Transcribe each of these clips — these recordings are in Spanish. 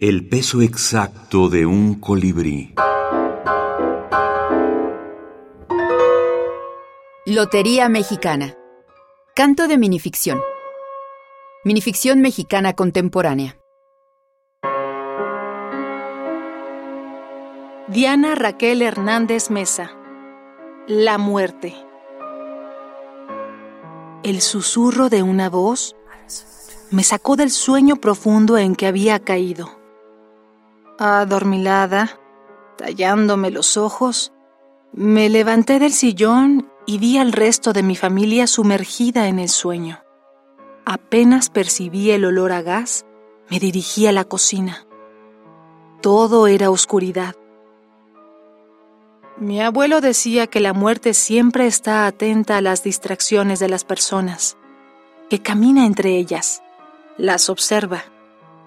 El peso exacto de un colibrí. Lotería Mexicana. Canto de minificción. Minificción mexicana contemporánea. Diana Raquel Hernández Mesa. La muerte. El susurro de una voz me sacó del sueño profundo en que había caído. Adormilada, tallándome los ojos, me levanté del sillón y vi al resto de mi familia sumergida en el sueño. Apenas percibí el olor a gas, me dirigí a la cocina. Todo era oscuridad. Mi abuelo decía que la muerte siempre está atenta a las distracciones de las personas, que camina entre ellas, las observa,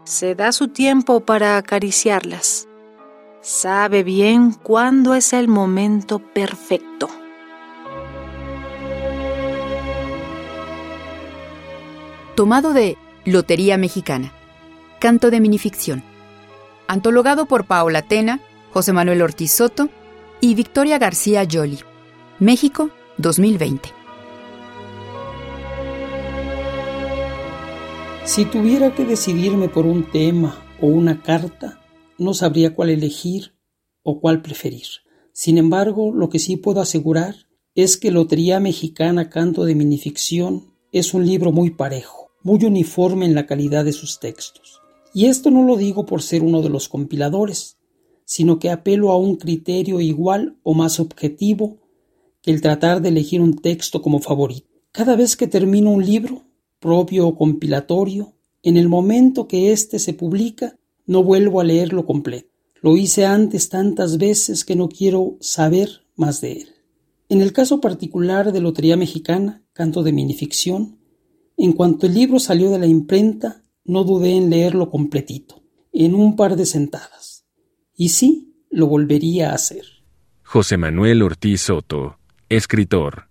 se da su tiempo para acariciarlas, sabe bien cuándo es el momento perfecto. Tomado de Lotería Mexicana. Canto de minificción. Antologado por Paola Tena, José Manuel Ortiz Soto y Victoria García Yoli. México, 2020. Si tuviera que decidirme por un tema o una carta, no sabría cuál elegir o cuál preferir. Sin embargo, lo que sí puedo asegurar es que Lotería Mexicana Canto de Minificción es un libro muy parejo, muy uniforme en la calidad de sus textos. Y esto no lo digo por ser uno de los compiladores, sino que apelo a un criterio igual o más objetivo que el tratar de elegir un texto como favorito. Cada vez que termino un libro, propio o compilatorio, en el momento que éste se publica, no vuelvo a leerlo completo. Lo hice antes tantas veces que no quiero saber más de él. En el caso particular de Lotería Mexicana, canto de minificción, en cuanto el libro salió de la imprenta, no dudé en leerlo completito, en un par de sentadas. Y sí, lo volvería a hacer. José Manuel Ortiz Soto, escritor.